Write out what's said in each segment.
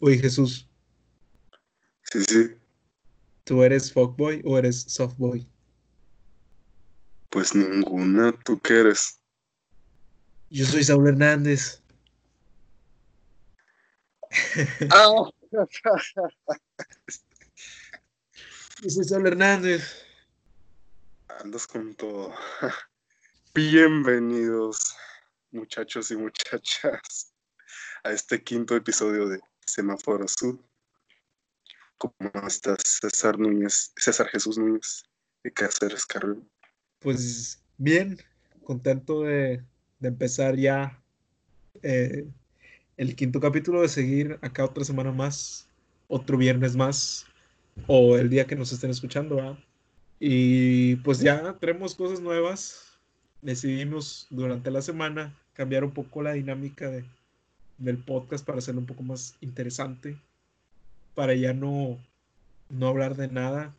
Oye, Jesús, Sí, sí, ¿tú eres fuckboy o eres softboy? pues ninguna. ¿Tú qué eres? Yo soy Saúl Hernández. Ah, Yo soy Saúl Hernández. andas con todo. Bienvenidos, muchachos y muchachas, a este quinto episodio de Semáforo Azul. ¿Cómo estás, César Núñez, César Jesús Núñez, de Cáceres Carrión? Pues bien, contento de, de empezar ya eh, el quinto capítulo, de seguir acá otra semana más, otro viernes más, o el día que nos estén escuchando. Y pues ya tenemos cosas nuevas. Decidimos durante la semana cambiar un poco la dinámica de, del podcast para hacerlo un poco más interesante, para ya no, no hablar de nada.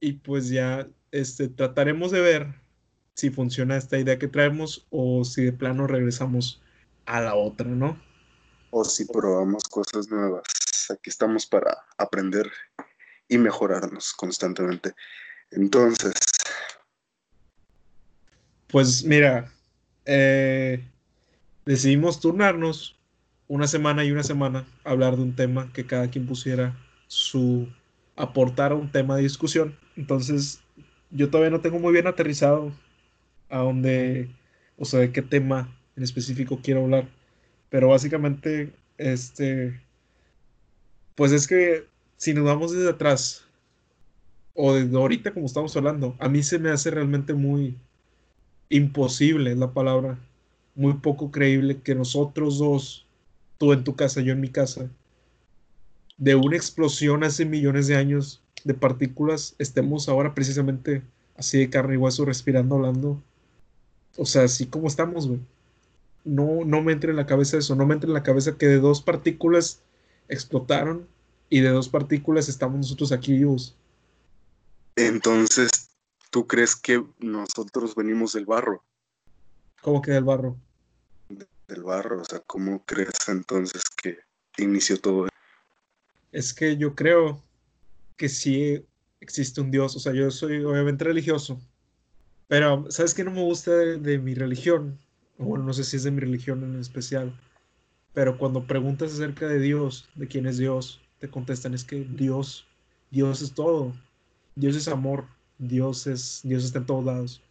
Y pues ya este, trataremos de ver si funciona esta idea que traemos o si de plano regresamos a la otra, ¿no? O si probamos cosas nuevas. Aquí estamos para aprender y mejorarnos constantemente. Entonces, Pues mira, eh, decidimos turnarnos una semana y una semana, hablar de un tema que cada quien pusiera su aportar a un tema de discusión. Entonces, yo todavía no tengo muy bien aterrizado a dónde, o sea, de qué tema en específico quiero hablar. Pero básicamente, este, pues es que si nos vamos desde atrás, o desde ahorita como estamos hablando, a mí se me hace realmente muy imposible, es la palabra, muy poco creíble que nosotros dos, tú en tu casa, yo en mi casa, de una explosión hace millones de años de partículas, estemos ahora precisamente así de carne y hueso, respirando, hablando. O sea, así como estamos, güey. No, no me entra en la cabeza eso, no me entra en la cabeza que de dos partículas explotaron y de dos partículas estamos nosotros aquí vivos. entonces, ¿tú crees que nosotros venimos del barro? ¿Cómo queda el barro? Del barro, o sea, ¿cómo crees entonces que inició todo esto? Es que yo creo que sí existe un Dios. O sea, yo soy obviamente religioso. Pero, ¿sabes qué no me gusta de, de mi religión? Bueno, no sé si es de mi religión en especial. Pero cuando preguntas acerca de Dios, de quién es Dios, te contestan es que Dios, Dios es todo. Dios es amor. Dios es, Dios está en todos lados.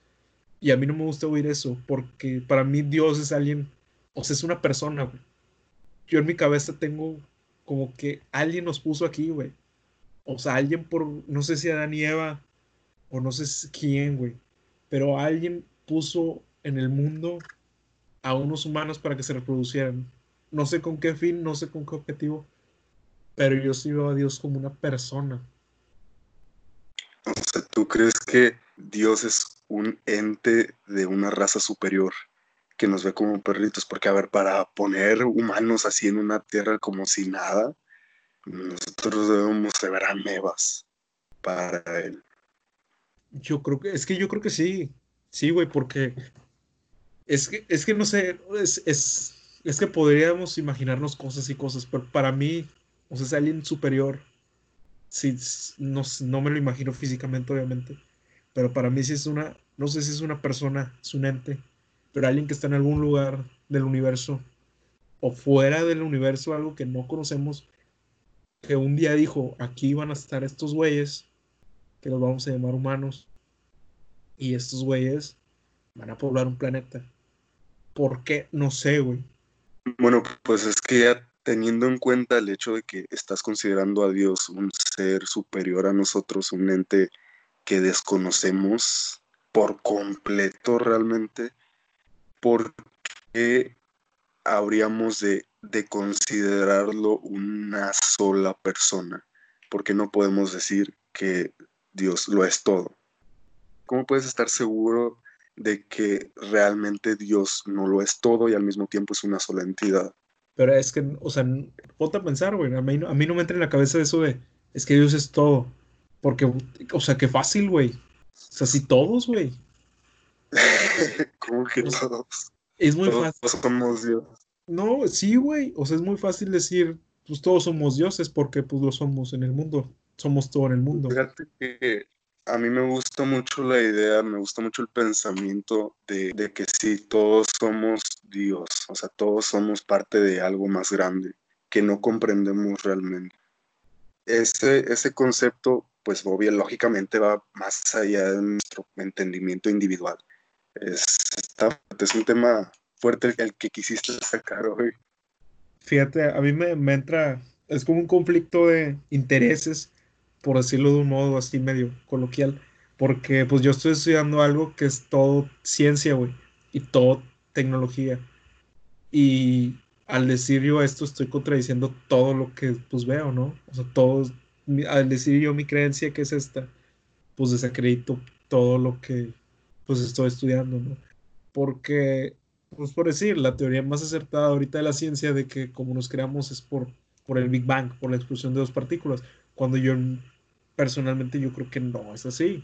Y a mí no me gusta oír eso, porque para mí Dios es alguien, o sea, es una persona, güey. Yo en mi cabeza tengo como que alguien nos puso aquí, güey. O sea, alguien por, no sé si Adán y Eva, o no sé quién, güey. Pero alguien puso en el mundo a unos humanos para que se reproducieran. No sé con qué fin, no sé con qué objetivo, pero yo sí veo a Dios como una persona. O sea, ¿tú crees que Dios es un ente de una raza superior que nos ve como perritos? Porque, a ver, para poner humanos así en una tierra como si nada, nosotros debemos de ver amebas para él. Yo creo que, es que yo creo que sí, sí, güey, porque es que, es que no sé, es, es, es que podríamos imaginarnos cosas y cosas, pero para mí, o sea, es alguien superior. Sí, no, no me lo imagino físicamente, obviamente, pero para mí sí es una, no sé si es una persona, es un ente, pero alguien que está en algún lugar del universo o fuera del universo, algo que no conocemos, que un día dijo, aquí van a estar estos güeyes, que los vamos a llamar humanos, y estos güeyes van a poblar un planeta. ¿Por qué? No sé, güey. Bueno, pues es que ya teniendo en cuenta el hecho de que estás considerando a Dios un ser superior a nosotros, un ente que desconocemos por completo realmente, ¿por qué habríamos de, de considerarlo una sola persona? Porque no podemos decir que Dios lo es todo. ¿Cómo puedes estar seguro de que realmente Dios no lo es todo y al mismo tiempo es una sola entidad? Pero es que, o sea, ponte a pensar, güey. A mí, no- a mí no me entra en la cabeza eso de, es que Dios es todo. Porque, o sea, qué fácil, güey. O sea, si todos, güey. ¿Cómo que todos? Es muy Todos fácil. somos Dios. No, sí, güey. O sea, es muy fácil decir, pues todos somos dioses porque pues lo somos en el mundo, somos todo en el mundo. Fíjate que a mí me gusta mucho la idea, me gusta mucho el pensamiento de, de, que sí, todos somos Dios, o sea, todos somos parte de algo más grande que no comprendemos realmente. Ese, ese concepto, pues obvio, lógicamente va más allá de nuestro entendimiento individual. Es, es un tema fuerte el que quisiste sacar hoy. Fíjate, a mí me, me entra, es como un conflicto de intereses por decirlo de un modo así medio coloquial, porque pues yo estoy estudiando algo que es todo ciencia, güey, y todo tecnología. Y al decir yo esto estoy contradiciendo todo lo que pues veo, ¿no? O sea, todo, al decir yo mi creencia que es esta, pues desacredito todo lo que pues estoy estudiando, ¿no? Porque, pues por decir, la teoría más acertada ahorita de la ciencia de que como nos creamos es por, por el Big Bang, por la explosión de dos partículas, cuando yo personalmente yo creo que no es así.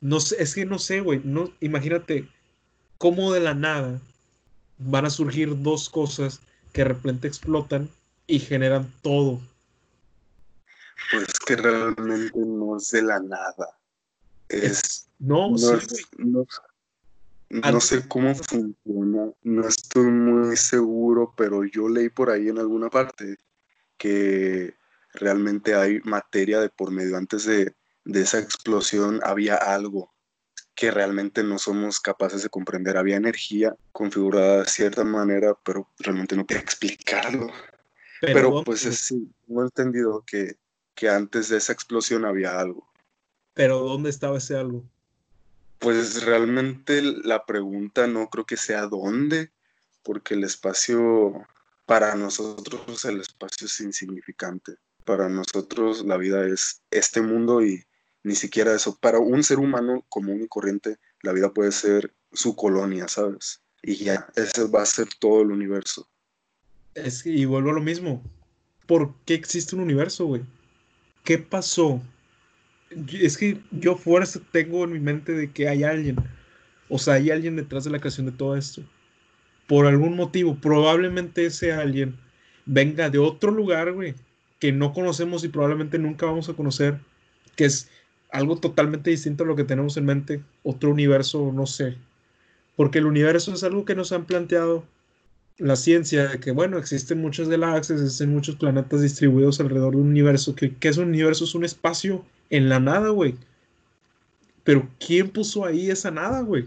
No sé, es que no sé, güey, no, imagínate cómo de la nada van a surgir dos cosas que de repente explotan y generan todo. Pues que realmente no es de la nada. Es, no, no, sí, no, no sé cómo funciona, no estoy muy seguro, pero yo leí por ahí en alguna parte que realmente hay materia de por medio. Antes de, esa explosión había algo que realmente no somos capaces de comprender. Había energía configurada de cierta manera, pero realmente no quería explicarlo. Pero, pues sí, he entendido que, que antes de esa explosión había algo. Pero ¿dónde estaba ese algo? Pues realmente la pregunta no creo que sea dónde, porque el espacio, para nosotros el espacio es insignificante para nosotros la vida es este mundo y ni siquiera eso. Para un ser humano común y corriente, la vida puede ser su colonia, ¿sabes? Y ya, ese va a ser todo el universo. Es y vuelvo a lo mismo. ¿Por qué existe un universo, güey? ¿Qué pasó? Es que yo fuerza tengo en mi mente de que hay alguien. O sea, hay alguien detrás de la creación de todo esto. Por algún motivo, probablemente ese alguien venga de otro lugar, güey que no conocemos y probablemente nunca vamos a conocer, que es algo totalmente distinto a lo que tenemos en mente, otro universo, no sé. Porque el universo es algo que nos han planteado la ciencia, de que bueno, existen muchas galaxias, existen muchos planetas distribuidos alrededor de un universo, que, que es un universo, es un espacio en la nada, güey. Pero ¿quién puso ahí esa nada, güey?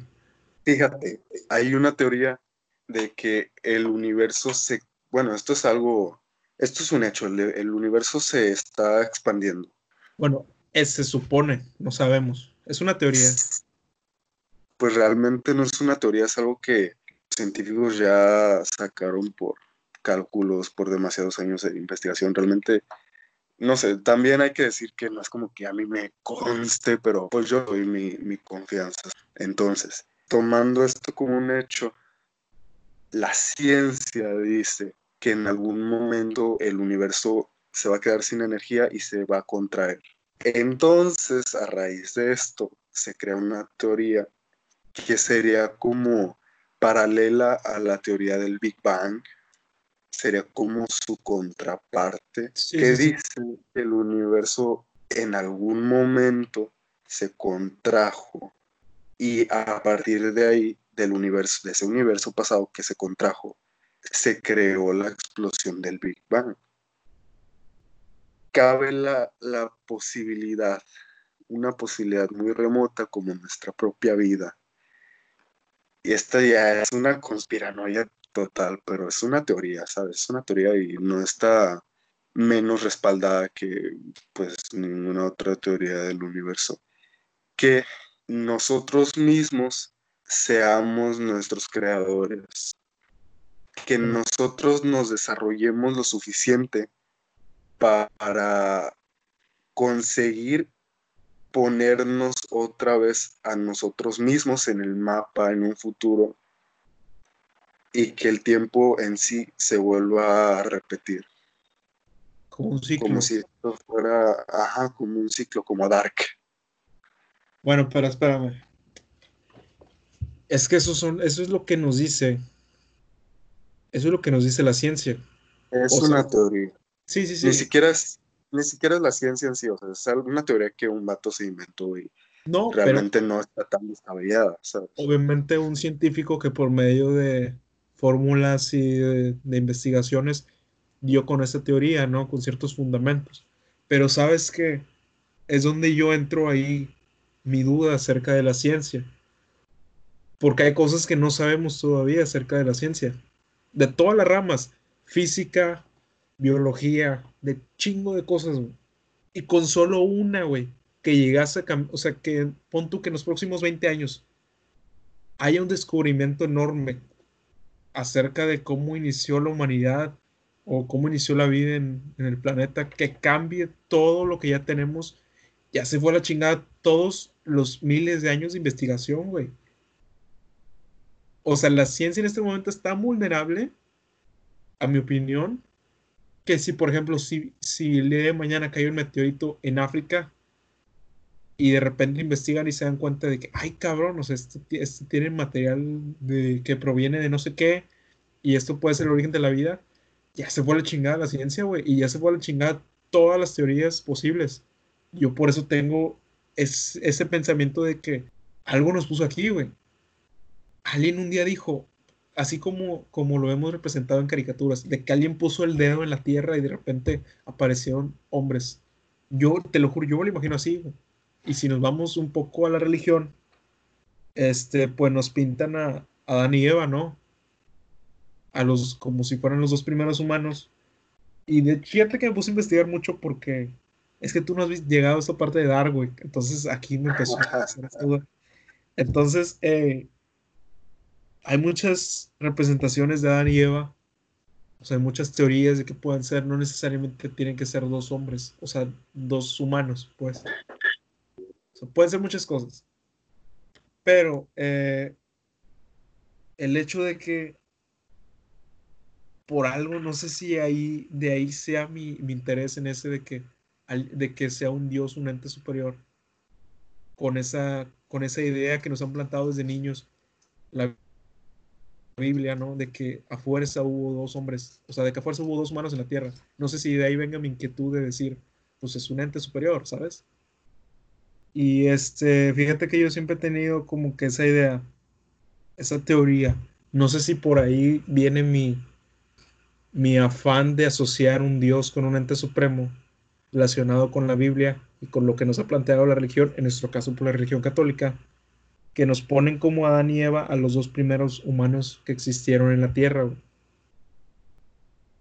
Fíjate, hay una teoría de que el universo se... Bueno, esto es algo esto es un hecho, el, universo se está expandiendo. Bueno, se supone, no sabemos. Es una teoría. Pues realmente no es una teoría, es algo que científicos ya sacaron por cálculos, por demasiados años de investigación. Realmente, no sé, también hay que decir que no es como que a mí me conste, pero pues yo doy mi, mi confianza. Entonces, tomando esto como un hecho, la ciencia dice que en algún momento el universo se va a quedar sin energía y se va a contraer. Entonces, a raíz de esto, se crea una teoría que sería como paralela a la teoría del Big Bang, sería como su contraparte, que dice que el universo en algún momento se contrajo y a partir de ahí, del universo, de ese universo pasado que se contrajo, se creó la explosión del Big Bang. Cabe la, posibilidad, una posibilidad muy remota como nuestra propia vida. Y esta ya es una conspiranoia total, pero es una teoría, ¿sabes? Es una teoría y no está menos respaldada que pues ninguna otra teoría del universo. Que nosotros mismos seamos nuestros creadores, que nosotros nos desarrollemos lo suficiente para conseguir ponernos otra vez a nosotros mismos en el mapa en un futuro y que el tiempo en sí se vuelva a repetir. Como un ciclo. Como si esto fuera, ajá, como un ciclo, como Dark. Bueno, pero espérame. Es que eso, son, eso es lo que nos dice eso es lo que nos dice la ciencia. Es una teoría. Sí, sí, sí. Ni siquiera es, ni siquiera es la ciencia en sí, o sea, es una teoría que un vato se inventó y no, realmente no está tan descabellada, ¿sabes? Obviamente un científico que por medio de fórmulas y de, de, investigaciones dio con esa teoría, ¿no? Con ciertos fundamentos. Pero sabes que es donde yo entro ahí mi duda acerca de la ciencia. Porque hay cosas que no sabemos todavía acerca de la ciencia. De todas las ramas, física, biología, de chingo de cosas, güey. Y con solo una, güey, que llegase a cambiar, o sea, que pon tú que en los próximos 20 años haya un descubrimiento enorme acerca de cómo inició la humanidad o cómo inició la vida en, el planeta, que cambie todo lo que ya tenemos, ya se fue a la chingada todos los miles de años de investigación, güey. O sea, la ciencia en este momento está vulnerable, a mi opinión, que si, por ejemplo, si, si el día de mañana cae un meteorito en África y de repente investigan y se dan cuenta de que, ay, cabrón, o sea, este, este tiene material que proviene de no sé qué y esto puede ser el origen de la vida, ya se fue la chingada la ciencia, güey, y ya se fue la chingada todas las teorías posibles. Yo por eso tengo es, ese pensamiento de que algo nos puso aquí, güey. Alguien un día dijo, así como, como lo hemos representado en caricaturas, de que alguien puso el dedo en la tierra y de repente aparecieron hombres. Yo te lo juro, yo lo imagino así. Y si nos vamos un poco a la religión, este, pues nos pintan a, a Adán y Eva, ¿no? A los, como si fueran los dos primeros humanos. Y de fíjate que me puse a investigar mucho porque es que tú no has llegado a esta parte de Darwin. Entonces aquí me empezó a hacer duda. Entonces, eh, hay muchas representaciones de Adán y Eva. O sea, hay muchas teorías de que pueden ser, no necesariamente tienen que ser dos hombres, o sea, dos humanos, pues. O sea, pueden ser muchas cosas. Pero eh, el hecho de que por algo, no sé si ahí, de ahí sea mi, mi interés en ese de que, de que sea un Dios, un ente superior, con esa, con esa idea que nos han plantado desde niños. La Biblia, ¿no? De que a fuerza hubo dos hombres, o sea, de que a fuerza hubo dos manos en la tierra. No sé si de ahí venga mi inquietud de decir, pues es un ente superior, ¿sabes? Y este, fíjate que yo siempre he tenido como que esa idea, esa teoría. No sé si por ahí viene mi, mi afán de asociar un Dios con un ente supremo relacionado con la Biblia y con lo que nos ha planteado la religión, en nuestro caso por la religión católica, que nos ponen como Adán y Eva a los dos primeros humanos que existieron en la Tierra.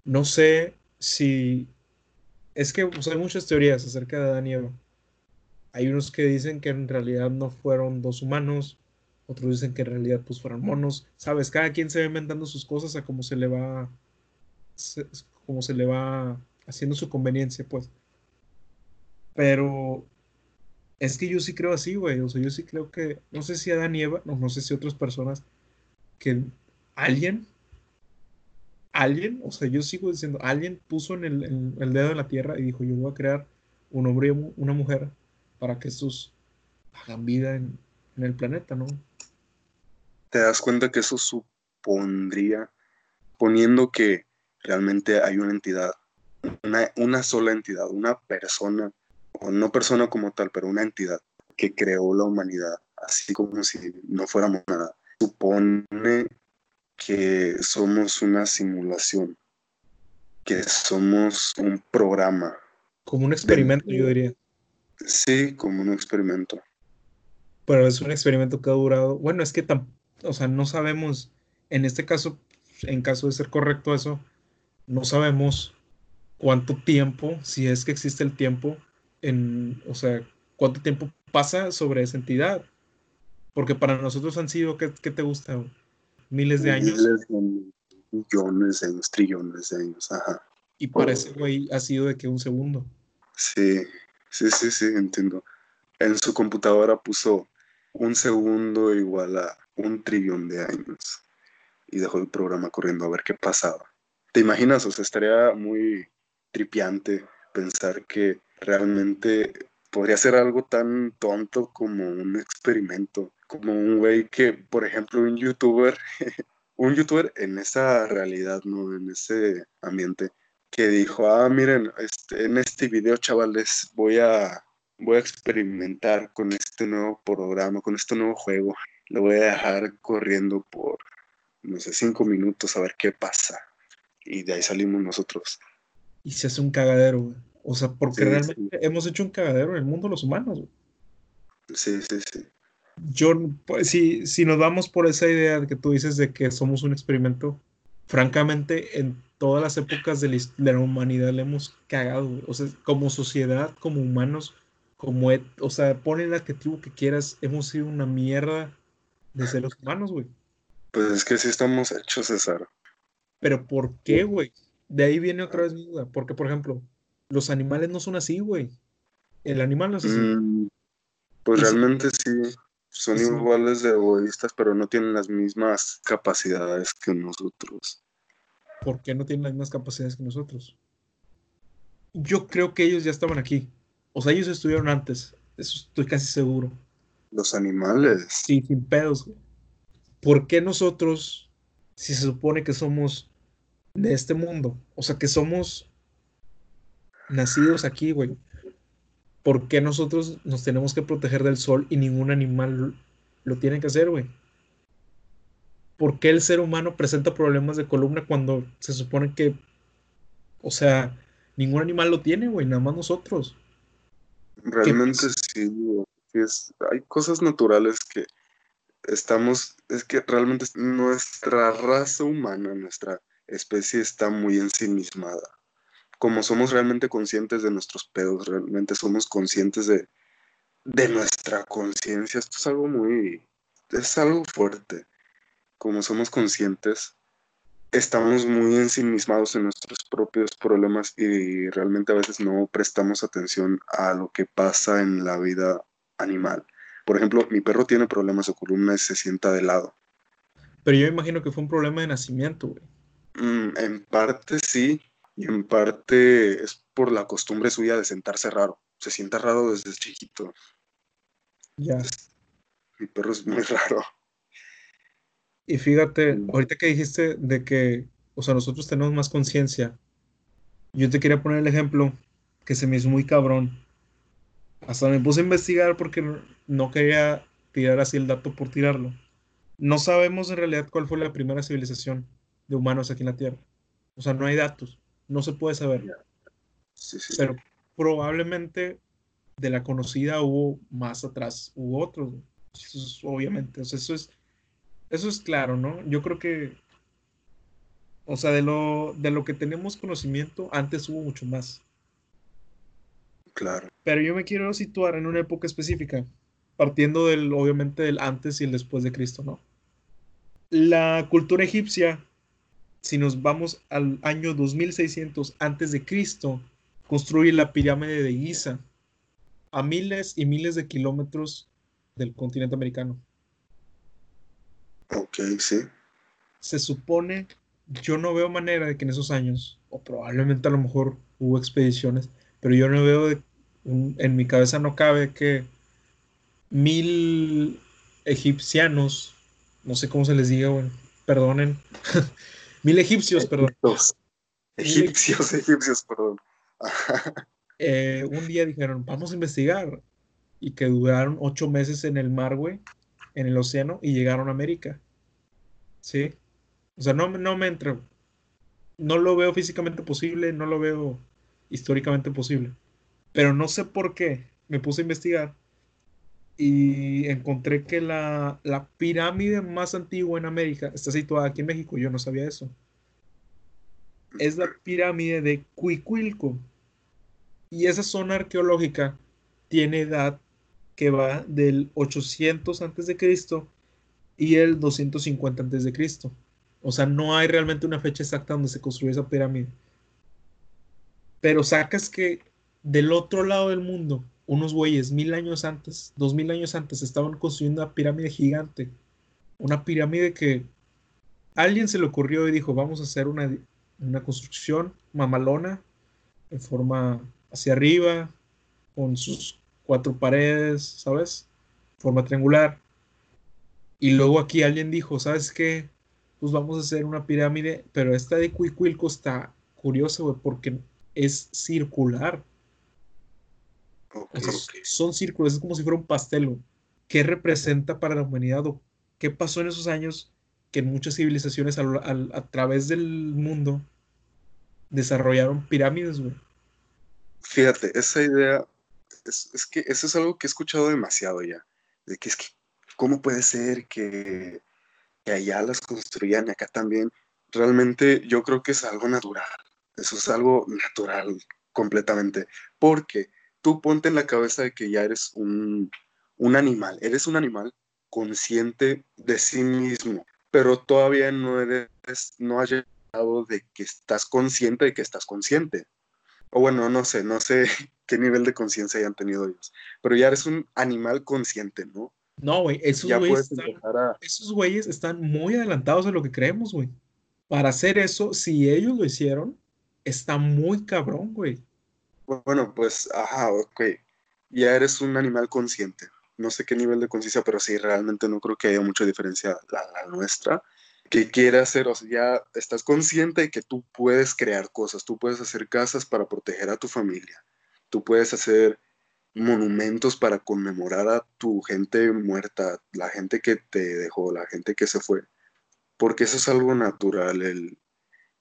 No sé si... Es que pues, hay muchas teorías acerca de Adán y Eva. Hay unos que dicen que en realidad no fueron dos humanos, otros dicen que en realidad pues fueron monos. Sabes, cada quien se va inventando sus cosas a cómo se le va, como se le va haciendo su conveniencia, pues. Pero es que yo sí creo así, güey. O sea, yo sí creo que, no sé si Adán y Eva, no, no sé si otras personas, que alguien, alguien, o sea, yo sigo diciendo, alguien puso en el, dedo en la tierra y dijo, yo voy a crear un hombre y una mujer para que estos hagan vida en, el planeta, ¿no? Te das cuenta que eso supondría, poniendo que realmente hay una entidad, una sola entidad, una persona o no persona como tal, pero una entidad que creó la humanidad, así como si no fuéramos nada, supone que somos una simulación, que somos un programa. Como un experimento, yo diría. Sí, como un experimento. Pero es un experimento que ha durado, bueno, es que, o sea, no sabemos, en este caso, en caso de ser correcto eso, no sabemos cuánto tiempo, si es que existe el tiempo, en, o sea, cuánto tiempo pasa sobre esa entidad. Porque para nosotros han sido, ¿qué, qué te gusta? Miles de años. millones de años, trillones de años, ajá. Y para ese güey ha sido de que un segundo. Sí, sí, sí, sí, entiendo. En su computadora puso un segundo igual a un trillón de años. Y dejó el programa corriendo a ver qué pasaba. ¿Te imaginas? O sea, estaría muy tripiante pensar que realmente podría ser algo tan tonto como un experimento, como un güey que, por ejemplo, un youtuber, un youtuber en esa realidad, ¿no? En ese ambiente, que dijo, ah, miren, este, en este video, chavales, voy a, voy a experimentar con este nuevo programa, con este nuevo juego. Lo voy a dejar corriendo por, no sé, cinco minutos a ver qué pasa. Y de ahí salimos nosotros. Y se hace un cagadero, güey. O sea, porque realmente hemos hecho un cagadero en el mundo los humanos, güey. Sí, sí, sí. Yo, pues, si, si nos vamos por esa idea que tú dices de que somos un experimento, francamente, en todas las épocas de la, humanidad le hemos cagado, güey. O sea, como sociedad, como humanos, como, o sea, pon el adjetivo que quieras, hemos sido una mierda de seres humanos, güey. Pues es que sí estamos hechos, César. Pero ¿por qué, güey? De ahí viene otra vez mi duda. Porque, por ejemplo, los animales no son así, güey. El animal no es así. Mm, pues realmente sí. Son iguales de egoístas, pero no tienen las mismas capacidades que nosotros. ¿Por qué no tienen las mismas capacidades que nosotros? Yo creo que ellos ya estaban aquí. O sea, ellos estuvieron antes. Eso estoy casi seguro. Los animales. Sí, sin pedos. ¿Por qué nosotros, si se supone que somos de este mundo, o sea, que somos nacidos aquí, güey, ¿por qué nosotros nos tenemos que proteger del sol y ningún animal lo tiene que hacer, güey? ¿Por qué el ser humano presenta problemas de columna cuando se supone que, o sea, ningún animal lo tiene, güey, nada más nosotros? Realmente sí, hay cosas naturales que estamos, es que realmente nuestra raza humana, nuestra especie está muy ensimismada como somos realmente conscientes de nuestros pedos, realmente somos conscientes de, de nuestra conciencia, esto es algo muy, es algo fuerte. Como somos conscientes, estamos muy ensimismados en nuestros propios problemas y realmente a veces no prestamos atención a lo que pasa en la vida animal. Por ejemplo, mi perro tiene problemas de columna y se sienta de lado. Pero yo imagino que fue un problema de nacimiento, güey. Mm, en parte sí, y en parte es por la costumbre suya de sentarse raro. Se sienta raro desde chiquito. Ya. Mi perro es muy raro. Y fíjate, ahorita que dijiste de que, o sea, nosotros tenemos más conciencia, yo te quería poner el ejemplo que se me hizo muy cabrón. Hasta me puse a investigar porque no quería tirar así el dato por tirarlo. No sabemos en realidad cuál fue la primera civilización de humanos aquí en la Tierra. O sea, no hay datos no se puede saber. Pero probablemente de la conocida hubo más atrás, hubo otros. obviamente, eso es, eso es claro, ¿no? Yo creo que, o sea, de lo, de lo que tenemos conocimiento, antes hubo mucho más. Claro. Pero yo me quiero situar en una época específica, partiendo del, obviamente, del antes y el después de Cristo, ¿no? La cultura egipcia si nos vamos al año 2600 antes de Cristo, construye la pirámide de Giza a miles y miles de kilómetros del continente americano. Ok, sí. Se supone, yo no veo manera de que en esos años, o probablemente a lo mejor hubo expediciones, pero yo no veo, en mi cabeza no cabe que mil egipcianos, no sé cómo se les diga, bueno, perdonen, Mil egipcios, perdón. Egipcios, egipcios, perdón. Eh, un día dijeron, vamos a investigar. Y que duraron ocho meses en el mar, güey, en el océano, y llegaron a América. ¿Sí? O sea, no, no me entro. No lo veo físicamente posible, no lo veo históricamente posible. Pero no sé por qué me puse a investigar y encontré que la, pirámide más antigua en América está situada aquí en México. Yo no sabía eso. Es la pirámide de Cuicuilco. Y esa zona arqueológica tiene edad que va del 800 antes de Cristo y el 250 antes de Cristo. O sea, no hay realmente una fecha exacta donde se construyó esa pirámide. Pero sacas que del otro lado del mundo unos güeyes mil años antes, dos mil años antes, estaban construyendo una pirámide gigante. Una pirámide que alguien se le ocurrió y dijo, vamos a hacer una, una construcción mamalona, en forma hacia arriba, con sus cuatro paredes, ¿sabes? Forma triangular. Y luego aquí alguien dijo, ¿sabes qué? Pues vamos a hacer una pirámide, pero esta de Cuicuilco está curiosa, güey, porque es circular. Son círculos, es como si fuera un pastel, ¿Qué representa para la humanidad o qué pasó en esos años que muchas civilizaciones a, través del mundo desarrollaron pirámides, güey? Fíjate, esa idea, es, es, que eso es algo que he escuchado demasiado ya, de que es que, ¿cómo puede ser que, que allá las construían y acá también? Realmente yo creo que es algo natural, eso es algo natural completamente, porque tú ponte en la cabeza de que ya eres un, animal, eres un animal consciente de sí mismo, pero todavía no eres, no has llegado de que estás consciente de que estás consciente. O bueno, no sé, no sé qué nivel de conciencia hayan tenido ellos, pero ya eres un animal consciente, ¿no? No, güey, esos güeyes esos güeyes están muy adelantados de lo que creemos, güey. Para hacer eso, si ellos lo hicieron, está muy cabrón, güey. Bueno, pues, ajá, ok. Ya eres un animal consciente. No sé qué nivel de conciencia, pero sí, realmente no creo que haya mucha diferencia la, nuestra. Que quiere hacer, o sea, ya estás consciente de que tú puedes crear cosas, tú puedes hacer casas para proteger a tu familia, tú puedes hacer monumentos para conmemorar a tu gente muerta, la gente que te dejó, la gente que se fue, porque eso es algo natural, el,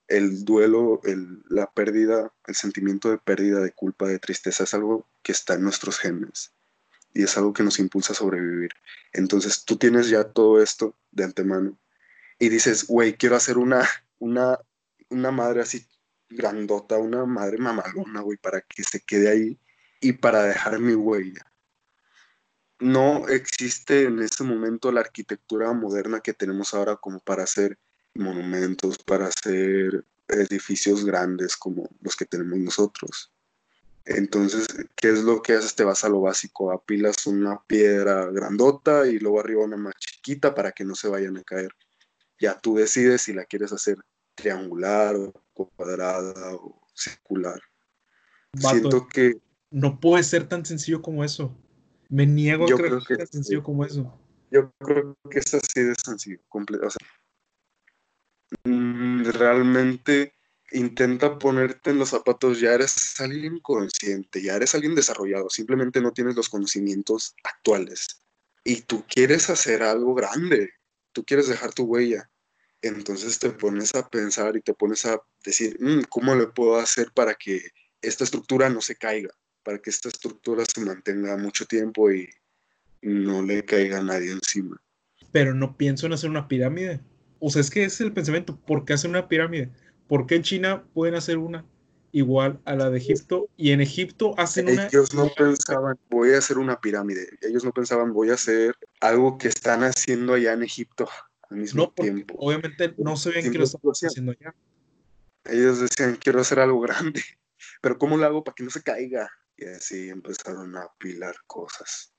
el duelo, la pérdida, el sentimiento de pérdida, de culpa, de tristeza es algo que está en nuestros genes y es algo que nos impulsa a sobrevivir. Entonces tú tienes ya todo esto de antemano y dices, güey, quiero hacer una, una, una madre así grandota, una madre mamalona, güey, para que se quede ahí y para dejar mi huella. No existe en ese momento la arquitectura moderna que tenemos ahora como para hacer monumentos, para hacer edificios grandes como los que tenemos nosotros. Entonces, ¿qué es lo que haces? Te vas a lo básico, apilas una piedra grandota y luego arriba una más chiquita para que no se vayan a caer. Ya tú decides si la quieres hacer triangular o cuadrada o circular. Siento que... No puede ser tan sencillo como eso. Me niego a creer que, es tan sencillo como eso. Yo creo que es así de sencillo, completo. O sea, realmente intenta ponerte en los zapatos, ya eres alguien consciente, ya eres alguien desarrollado, simplemente no tienes los conocimientos actuales y tú quieres hacer algo grande, tú quieres dejar tu huella. Entonces te pones a pensar y te pones a decir, mm, ¿cómo le puedo hacer para que esta estructura no se caiga? Para que esta estructura se mantenga mucho tiempo y no le caiga a nadie encima. Pero no pienso en hacer una pirámide. O sea, es que es el pensamiento, ¿por qué hacen una pirámide? ¿Por qué en China pueden hacer una igual a la de Egipto? Y en Egipto hacen una... Ellos no pensaban, voy a hacer una pirámide. Ellos no pensaban, voy a hacer algo que están haciendo allá en Egipto al mismo tiempo. Obviamente no se ven que lo están haciendo allá. Ellos decían, quiero hacer algo grande, pero ¿cómo lo hago para que no se caiga? Y así empezaron a apilar cosas.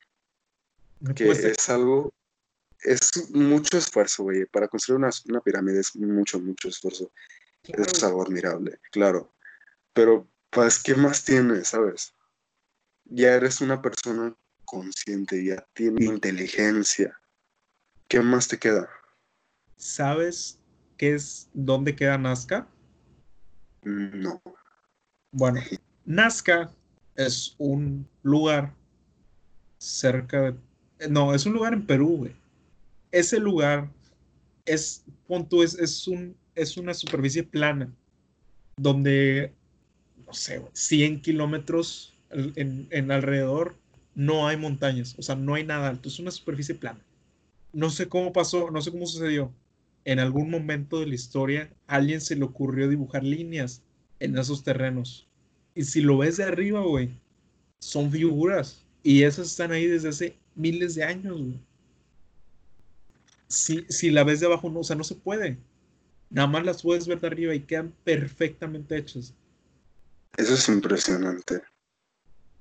Que es algo es mucho esfuerzo, güey. Para construir una, pirámide es mucho, mucho esfuerzo. Es algo admirable, claro. Pero, pues, ¿qué más tienes, sabes? Ya eres una persona consciente, ya tienes inteligencia. ¿Qué más te queda? ¿Sabes qué es dónde queda Nazca? No. Bueno, Nazca es un lugar cerca de. No, es un lugar en Perú, güey ese lugar es, punto, es, es, un, es una superficie plana donde, no sé, 100 kilómetros en, en, alrededor no hay montañas, o sea, no hay nada alto, es una superficie plana. No sé cómo pasó, no sé cómo sucedió. En algún momento de la historia, alguien se le ocurrió dibujar líneas en esos terrenos. Y si lo ves de arriba, güey, son figuras. Y esas están ahí desde hace miles de años, güey si, la ves de abajo, no, o sea, no se puede. Nada más las puedes ver de arriba y quedan perfectamente hechas. Eso es impresionante.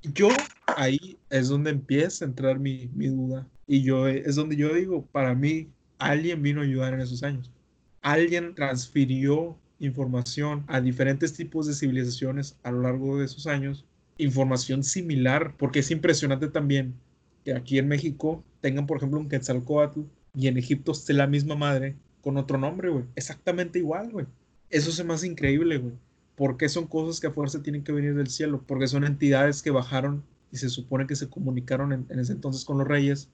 Yo, ahí es donde empieza a entrar mi, duda. Y yo, es donde yo digo, para mí, alguien vino a ayudar en esos años. Alguien transfirió información a diferentes tipos de civilizaciones a lo largo de esos años. Información similar, porque es impresionante también que aquí en México tengan, por ejemplo, un Quetzalcoatl y en Egipto esté la misma madre con otro nombre, güey. Exactamente igual, güey. Eso se me hace increíble, güey. ¿Por qué son cosas que a fuerza tienen que venir del cielo? Porque son entidades que bajaron y se supone que se comunicaron en, ese entonces con los reyes,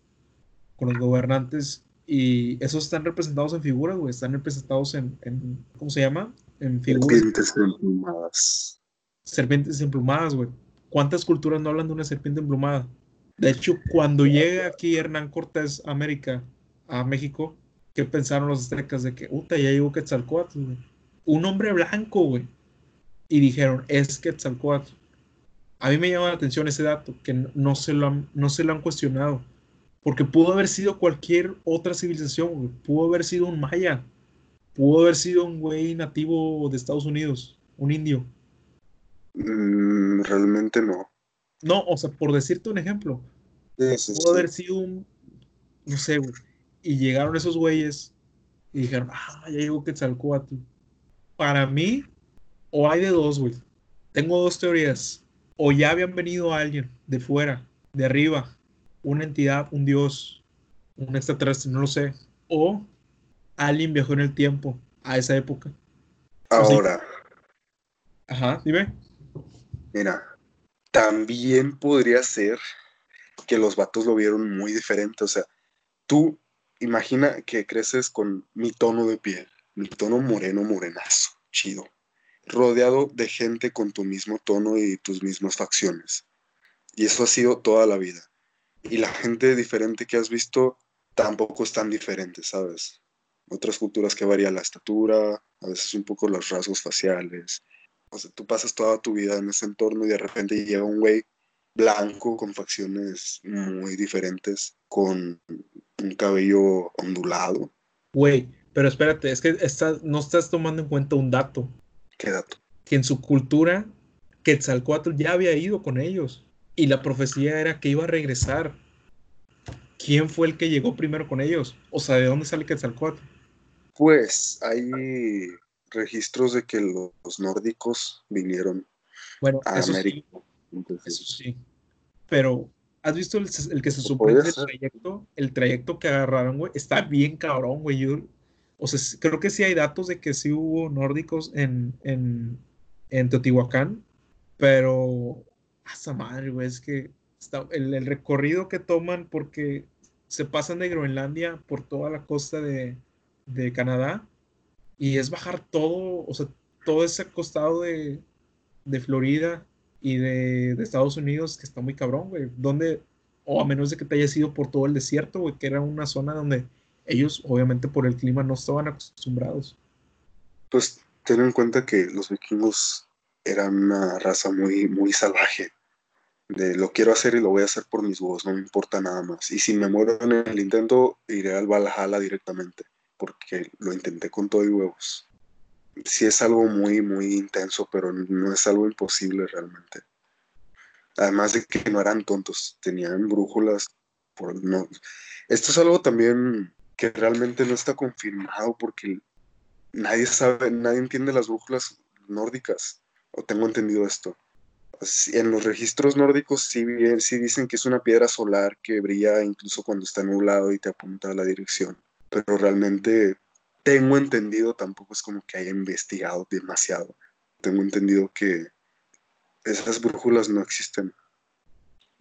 con los gobernantes, y esos están representados en figuras, güey, están representados en, en, ¿cómo se llama? En figuras. Serpientes emplumadas. Serpientes emplumadas, güey. ¿Cuántas culturas no hablan de una serpiente emplumada? De hecho, cuando llega aquí Hernán Cortés a América, a México, ¿qué pensaron los aztecas? De que, puta, ya llegó Quetzalcóatl, güey. Un hombre blanco, güey. Y dijeron, es Quetzalcóatl. A mí me llama la atención ese dato, que no se lo han, no se lo han cuestionado. Porque pudo haber sido cualquier otra civilización, güey. Pudo haber sido un maya. Pudo haber sido un güey nativo de Estados Unidos, un indio. Mm, realmente no. No, o sea, por decirte un ejemplo, pudo haber sido un, no sé, güey, y llegaron esos güeyes y dijeron, ah, ya llegó Quetzalcoatl. Para mí, o hay de dos, güey. Tengo dos teorías. O ya habían venido alguien de fuera, de arriba, una entidad, un dios, un extraterrestre, no lo sé. O alguien viajó en el tiempo a esa época. Ahora. Ajá, dime. Mira, también podría ser que los vatos lo vieron muy diferente. O sea, tú imagina que creces con mi tono de piel, mi tono moreno, morenazo, chido, rodeado de gente con tu mismo tono y tus mismas facciones. Y eso ha sido toda la vida. Y la gente diferente que has visto tampoco es tan diferente, ¿sabes? Otras culturas que varía la estatura, a veces un poco los rasgos faciales, o sea, tú pasas toda tu vida en ese entorno y de repente llega un güey blanco con facciones muy diferentes, con un cabello ondulado. Güey, pero espérate, es que no estás tomando en cuenta un dato. ¿Qué dato? Que en su cultura, Quetzalcoatl ya había ido con ellos y la profecía era que iba a regresar. ¿Quién fue el que llegó primero con ellos? O sea, ¿de dónde sale Quetzalcoatl? Pues hay registros de que los nórdicos vinieron bueno, a América. eso sí. Pero, ¿has visto el, que se supone el trayecto? El trayecto que agarraron, güey. Está bien cabrón, güey. o sea, creo que sí hay datos de que sí hubo nórdicos en, en, en Teotihuacán, pero hasta madre, güey, es que el, el, recorrido que toman porque se pasan de Groenlandia por toda la costa de, de Canadá y es bajar todo, o sea, todo ese costado de, de Florida y de, Estados Unidos que está muy cabrón, güey. Donde, o a menos de que te hayas ido por todo el desierto, güey, que era una zona donde ellos, obviamente por el clima, no estaban acostumbrados. Pues ten en cuenta que los vikingos eran una raza muy, muy salvaje. De lo quiero hacer y lo voy a hacer por mis huevos, no me importa nada más. Y si me muero en el intento, iré al Valhalla directamente porque lo intenté con todo y huevos. Sí es algo muy, muy intenso, pero no es algo imposible realmente. Además de que no eran tontos, tenían brújulas. Por no. Esto es algo también que realmente no está confirmado porque nadie sabe, nadie entiende las brújulas nórdicas, o tengo entendido esto. En los registros nórdicos sí, sí dicen que es una piedra solar que brilla incluso cuando está nublado y te apunta a la dirección pero realmente tengo entendido, tampoco es como que haya investigado demasiado. Tengo entendido que esas brújulas no existen.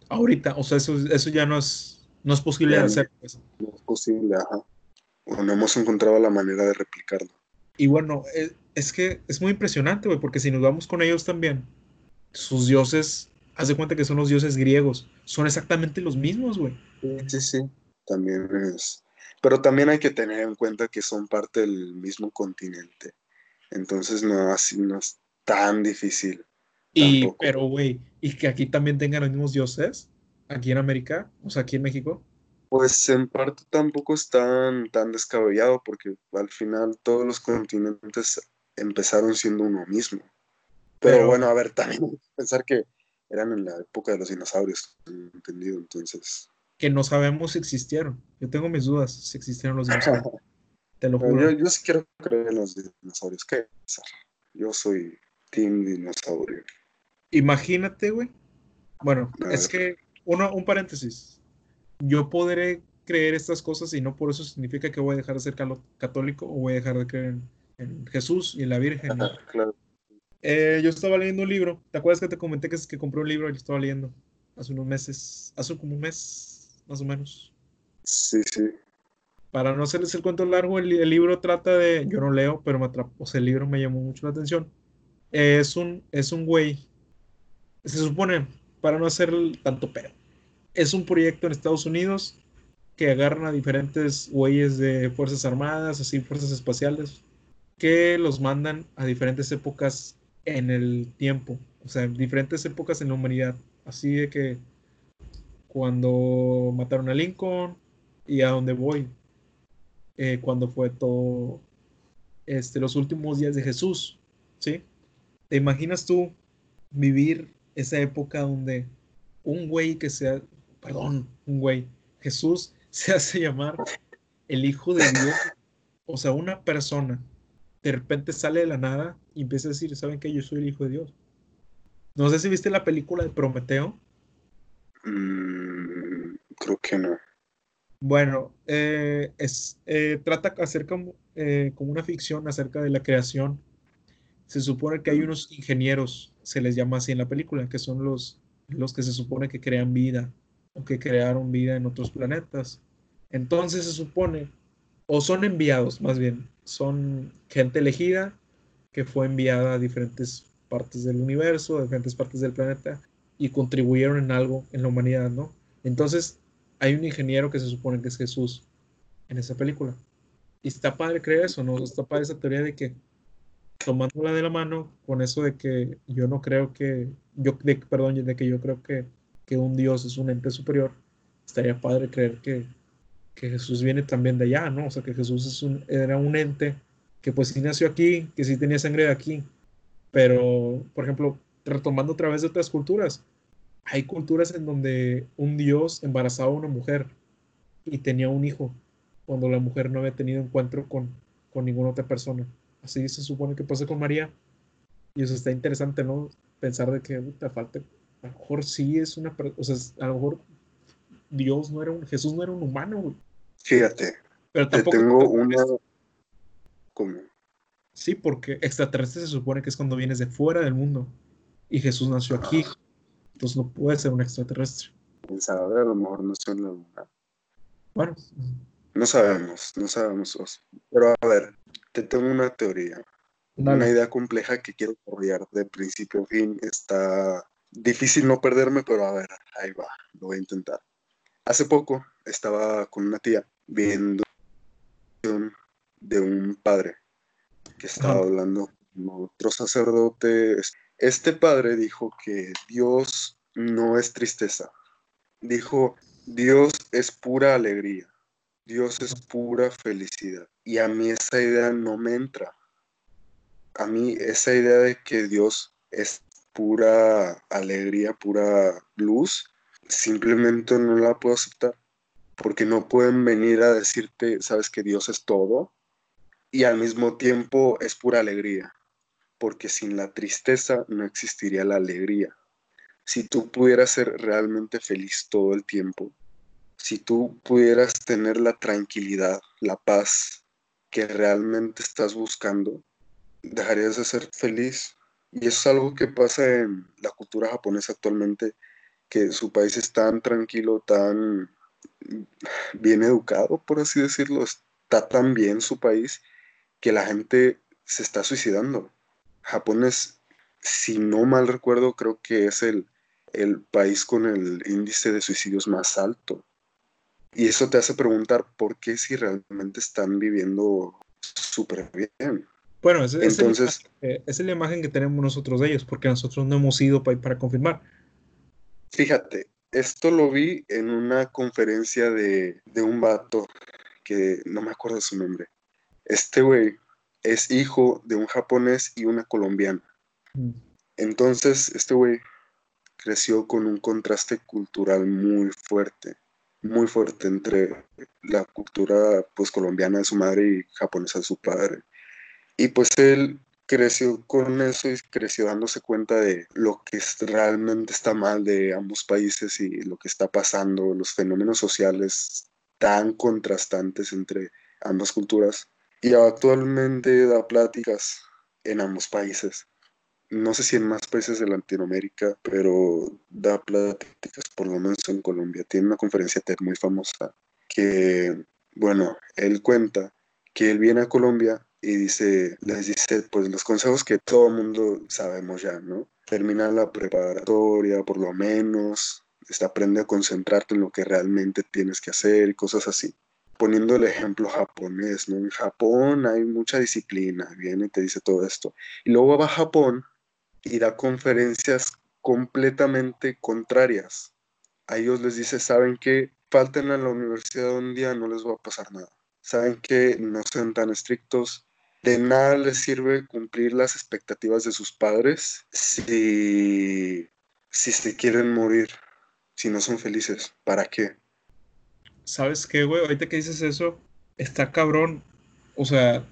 Ahorita, o sea, eso, eso ya no es, no es posible de hacer. Pues. No es posible, ajá. O no hemos encontrado la manera de replicarlo. Y bueno, es, es que es muy impresionante, güey, porque si nos vamos con ellos también, sus dioses, haz de cuenta que son los dioses griegos, son exactamente los mismos, güey. Sí, sí, también es pero también hay que tener en cuenta que son parte del mismo continente. Entonces no, así, no es tan difícil. Y, pero, güey, ¿y que aquí también tengan los mismos dioses? ¿Aquí en América? O sea, aquí en México. Pues en parte tampoco es tan, tan descabellado porque al final todos los continentes empezaron siendo uno mismo. Pero, bueno, a ver, también pensar que eran en la época de los dinosaurios, entendido, entonces que no sabemos si existieron. Yo tengo mis dudas si existieron los dinosaurios. Te lo juro. Yo, sí quiero creer en los dinosaurios. ¿Qué Yo soy Team Dinosaurio. Imagínate, güey. Bueno, es que, uno, un paréntesis. Yo podré creer estas cosas y no por eso significa que voy a dejar de ser católico o voy a dejar de creer en, Jesús y en la Virgen. claro. Eh, yo estaba leyendo un libro. ¿Te acuerdas que te comenté que, que compré un libro y lo estaba leyendo hace unos meses? Hace como un mes, más o menos. Sí, sí. Para no hacerles el cuento largo, el, el libro trata de. Yo no leo, pero me atrapó. O sea, el libro me llamó mucho la atención. es un, es un güey. Se supone, para no hacer tanto pedo, es un proyecto en Estados Unidos que agarran a diferentes güeyes de Fuerzas Armadas, así, Fuerzas Espaciales, que los mandan a diferentes épocas en el tiempo, o sea, diferentes épocas en la humanidad. Así de que cuando mataron a Lincoln y a dónde voy, eh, cuando fue todo, este, los últimos días de Jesús, ¿sí? ¿Te imaginas tú vivir esa época donde un güey que sea, perdón, un güey, Jesús se hace llamar el Hijo de Dios, o sea, una persona de repente sale de la nada y empieza a decir, ¿saben qué? Yo soy el Hijo de Dios. No sé si viste la película de Prometeo. Mm, creo que no. Bueno, eh, es, eh, trata acerca eh, como una ficción acerca de la creación. Se supone que hay unos ingenieros, se les llama así en la película, que son los, los que se supone que crean vida o que crearon vida en otros planetas. Entonces se supone, o son enviados más bien, son gente elegida que fue enviada a diferentes partes del universo, a diferentes partes del planeta y contribuyeron en algo en la humanidad, ¿no? Entonces hay un ingeniero que se supone que es Jesús en esa película. Y está padre creer eso, ¿no? Está padre esa teoría de que tomándola de la mano con eso de que yo no creo que, yo, perdón, de que yo creo que, que un Dios es un ente superior, estaría padre creer que, que Jesús viene también de allá, ¿no? O sea, que Jesús es un, era un ente que pues sí nació aquí, que sí tenía sangre de aquí, pero, por ejemplo, retomando a través de otras culturas, hay culturas en donde un dios embarazaba a una mujer y tenía un hijo cuando la mujer no había tenido encuentro con, con ninguna otra persona. Así se supone que pasa con María. Y eso está interesante, ¿no? Pensar de que te falta, a lo mejor sí es una, o sea, a lo mejor Dios no era un, Jesús no era un humano, Fíjate, Pero te tengo una... ¿Cómo? Sí, porque extraterrestre se supone que es cuando vienes de fuera del mundo. Y Jesús nació aquí. Entonces no puede ser un extraterrestre. Quién sabe, a lo mejor no en la luna. Bueno. No sabemos, no sabemos. Pero a ver, te tengo una teoría. Una idea compleja que quiero desarrollar de principio a fin. Está difícil no perderme, pero a ver, ahí va, lo voy a intentar. Hace poco estaba con una tía viendo de un padre que estaba hablando con otro sacerdote. Este padre dijo que Dios no es tristeza. Dijo, Dios es pura alegría. Dios es pura felicidad. Y a mí esa idea no me entra. A mí esa idea de que Dios es pura alegría, pura luz, simplemente no la puedo aceptar. Porque no pueden venir a decirte, sabes que Dios es todo y al mismo tiempo es pura alegría. Porque sin la tristeza no existiría la alegría. Si tú pudieras ser realmente feliz todo el tiempo, si tú pudieras tener la tranquilidad, la paz que realmente estás buscando, dejarías de ser feliz. Y eso es algo que pasa en la cultura japonesa actualmente, que su país es tan tranquilo, tan bien educado, por así decirlo, está tan bien su país que la gente se está suicidando. Japón es, si no mal recuerdo, creo que es el, el país con el índice de suicidios más alto. Y eso te hace preguntar por qué si realmente están viviendo súper bien. Bueno, es, Entonces, eh, es, la imagen que tenemos nosotros de ellos, porque nosotros no hemos ido para, para confirmar. Fíjate, esto lo vi en una conferencia de, de un vato que no me acuerdo su nombre. Este güey es hijo de un japonés y una colombiana. Mm. Entonces, este güey creció con un contraste cultural muy fuerte muy fuerte entre la cultura pues colombiana de su madre y japonesa de su padre. Y pues él creció con eso y creció dándose cuenta de lo que realmente está mal de ambos países y lo que está pasando, los fenómenos sociales tan contrastantes entre ambas culturas. Y actualmente da pláticas en ambos países. no sé si en más países de Latinoamérica, pero da pláticas, por lo menos en Colombia. Tiene una conferencia TED muy famosa que, bueno, él cuenta que él viene a Colombia y dice, les dice, pues los consejos que todo el mundo sabemos ya, ¿no? Termina la preparatoria, por lo menos, este, aprende a concentrarte en lo que realmente tienes que hacer y cosas así. Poniendo el ejemplo japonés, ¿no? En Japón hay mucha disciplina, viene y te dice todo esto. Y luego va a Japón y da conferencias completamente contrarias. A ellos les dice, ¿saben qué? Falten a la universidad un día, no les va a pasar nada. Saben que no sean tan estrictos. De nada les sirve cumplir las expectativas de sus padres si, si se quieren morir, si no son felices. ¿Para qué? ¿Sabes qué, güey? Ahorita que dices eso, está cabrón. O sea,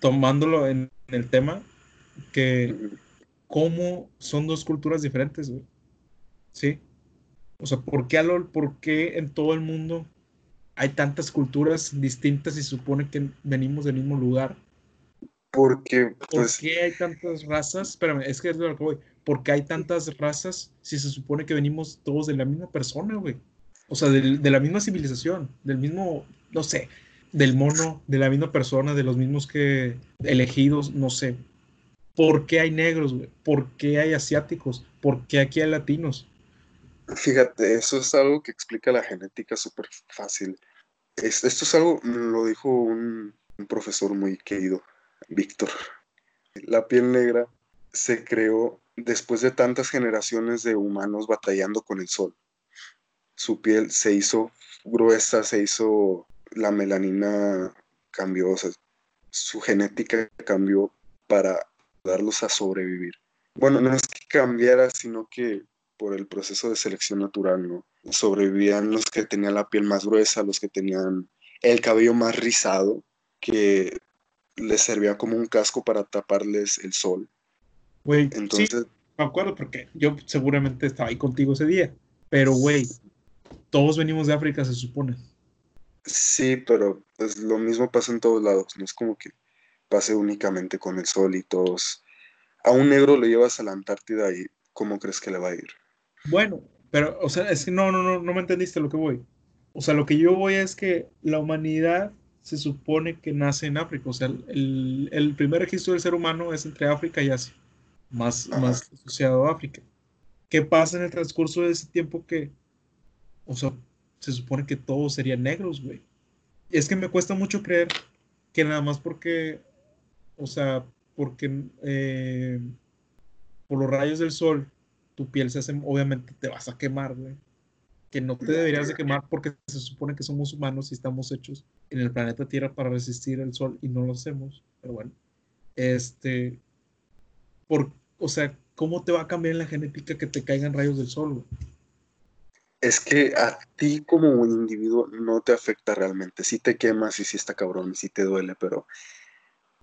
tomándolo en el tema, que cómo son dos culturas diferentes, güey. ¿Sí? O sea, ¿por qué, ¿por qué en todo el mundo hay tantas culturas distintas y se supone que venimos del mismo lugar? Porque, pues... ¿Por qué hay tantas razas? Espérame, es que es lo que voy. ¿Por qué hay tantas razas si se supone que venimos todos de la misma persona, güey? O sea, de, la misma civilización, del mismo, no sé, del mono, de la misma persona, de los mismos que elegidos, no sé. ¿Por qué hay negros, güey? ¿Por qué hay asiáticos? ¿Por qué aquí hay latinos? Fíjate, eso es algo que explica la genética súper fácil. Esto es algo, lo dijo un, profesor muy querido, Víctor. La piel negra se creó después de tantas generaciones de humanos batallando con el sol. Su piel se hizo gruesa, se hizo, la melanina cambió, su genética cambió para darlos a sobrevivir. Bueno, no es que cambiara, sino que por el proceso de selección natural, ¿no? Sobrevivían los que tenían la piel más gruesa, los que tenían el cabello más rizado, que les servía como un casco para taparles el sol. Güey, Entonces, me acuerdo porque yo seguramente estaba ahí contigo ese día, pero güey, todos venimos de África, se supone. Sí, pero pues lo mismo pasa en todos lados, no es como que pase únicamente con el sol y todos. A un negro lo llevas a la Antártida y ¿cómo crees que le va a ir? Bueno, pero, o sea, es que no, no, no, no me entendiste lo que voy. O sea, lo que yo voy es que la humanidad se supone que nace en África. O sea, el, el primer registro del ser humano es entre África y Asia, más, más asociado a África. ¿Qué pasa en el transcurso de ese tiempo que, o sea, se supone que todos serían negros, güey? Es que me cuesta mucho creer que nada más porque o sea, porque eh, por los rayos del sol, tu piel se hace, obviamente te vas a quemar, güey. Que no te deberías de quemar porque se supone que somos humanos y estamos hechos en el planeta Tierra para resistir el sol y no lo hacemos. Pero bueno, este, por, o sea, ¿cómo te va a cambiar en la genética que te caigan rayos del sol, güey? Es que a ti como un individuo no te afecta realmente. Sí te quemas y sí está cabrón y sí te duele, pero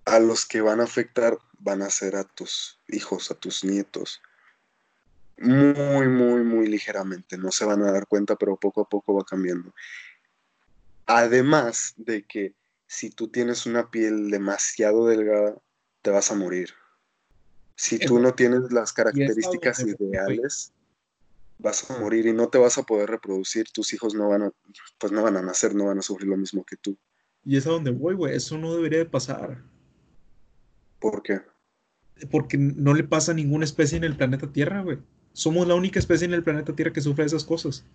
a los que van a afectar van a ser a tus hijos, a tus nietos. Muy, muy, muy ligeramente. No se van a dar cuenta, pero poco a poco va cambiando. Además de que si tú tienes una piel demasiado delgada, te vas a morir. Si tú no tienes las características ideales, vas a morir y no te vas a poder reproducir. Tus hijos no van a, pues no van a nacer, no van a sufrir lo mismo que tú. Y es a donde voy, güey. Eso no debería de pasar. ¿Por qué? Porque no le pasa a ninguna especie en el planeta Tierra, güey. Somos la única especie en el planeta Tierra que sufre esas cosas.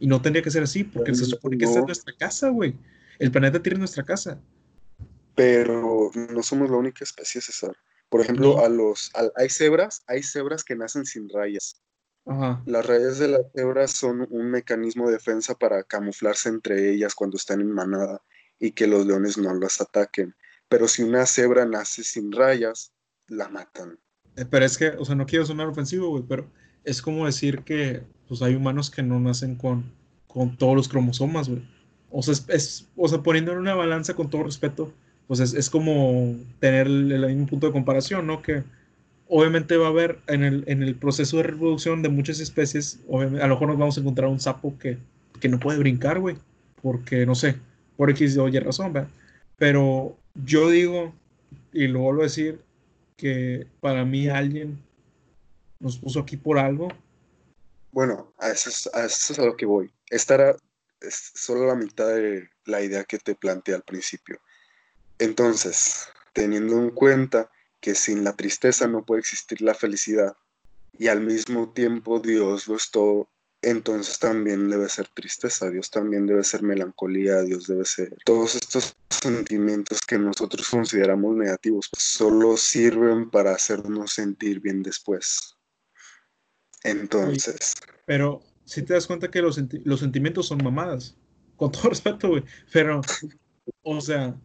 Y no tendría que ser así, porque se supone que esta es nuestra casa, güey. El planeta Tierra es nuestra casa. Pero no somos la única especie, César. Por ejemplo, a los, hay cebras, hay cebras que nacen sin rayas. Ajá. Las rayas de las cebras son un mecanismo de defensa para camuflarse entre ellas cuando están en manada y que los leones no las ataquen. Pero si una cebra nace sin rayas, la matan. Eh, pero es que, o sea, no quiero sonar ofensivo, güey, pero es como decir que pues hay humanos que no nacen con, con todos los cromosomas, güey. O sea, es, o sea, poniendo en una balanza con todo respeto, pues es, es, como tener el, mismo punto de comparación, ¿no? Que obviamente va a haber en el, en el proceso de reproducción de muchas especies, a lo mejor nos vamos a encontrar un sapo que, que no puede brincar, güey, porque no sé, por X o Y razón, ¿verdad? Pero yo digo, y lo vuelvo a decir, que para mí alguien nos puso aquí por algo. Bueno, a eso es a, eso es a lo que voy. Esta era solo la mitad de la idea que te planteé al principio. Entonces, teniendo en cuenta que sin la tristeza no puede existir la felicidad y al mismo tiempo Dios lo es todo, entonces también debe ser tristeza, Dios también debe ser melancolía, Dios debe ser todos estos sentimientos que nosotros consideramos negativos, solo sirven para hacernos sentir bien después. Entonces. Pero si te das cuenta que los, los sentimientos son mamadas, con todo respeto, güey, pero, o sea,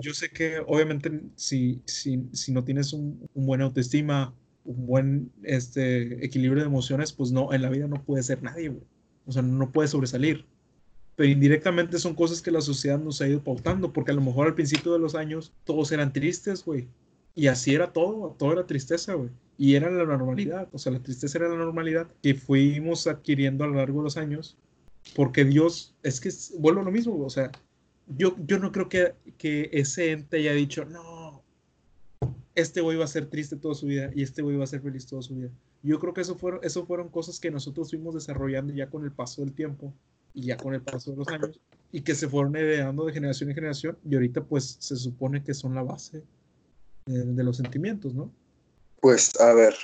yo sé que obviamente si, si, si no tienes un, un, buen autoestima, un buen este, equilibrio de emociones, pues no, en la vida no puede ser nadie, güey. O sea, no puede sobresalir. Pero indirectamente son cosas que la sociedad nos ha ido pautando, porque a lo mejor al principio de los años todos eran tristes, güey. Y así era todo, todo era tristeza, güey. Y era la normalidad, o sea, la tristeza era la normalidad que fuimos adquiriendo a lo largo de los años, porque Dios, es que vuelvo a lo mismo, o sea, yo, yo no creo que, que ese ente haya dicho, no, este güey va a ser triste toda su vida y este güey va a ser feliz toda su vida. Yo creo que eso fueron, eso fueron cosas que nosotros fuimos desarrollando ya con el paso del tiempo y ya con el paso de los años y que se fueron heredando de generación en generación y ahorita pues se supone que son la base de, de los sentimientos, ¿no? Pues a ver,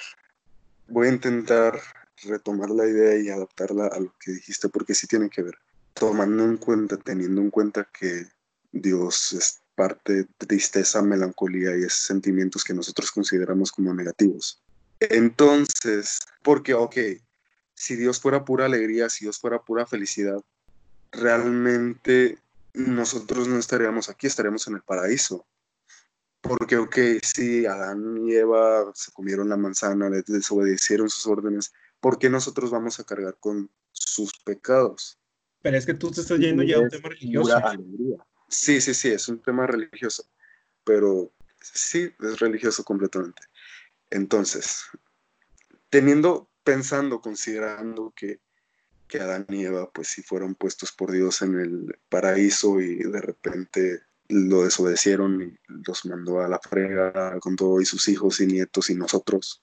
voy a intentar retomar la idea y adaptarla a lo que dijiste porque sí tiene que ver tomando en cuenta, teniendo en cuenta que Dios es parte de tristeza, melancolía y esos sentimientos que nosotros consideramos como negativos. Entonces, porque, ok, si Dios fuera pura alegría, si Dios fuera pura felicidad, realmente nosotros no estaríamos aquí, estaríamos en el paraíso. Porque, ok, si Adán y Eva se comieron la manzana, les desobedecieron sus órdenes, ¿por qué nosotros vamos a cargar con sus pecados? Pero es que tú te estás yendo ya a un tema religioso. Sí, sí, sí, es un tema religioso. Pero sí, es religioso completamente. Entonces, teniendo, pensando, considerando que, que Adán y Eva, pues sí fueron puestos por Dios en el paraíso y de repente lo desobedecieron y los mandó a la frega con todo y sus hijos y nietos y nosotros.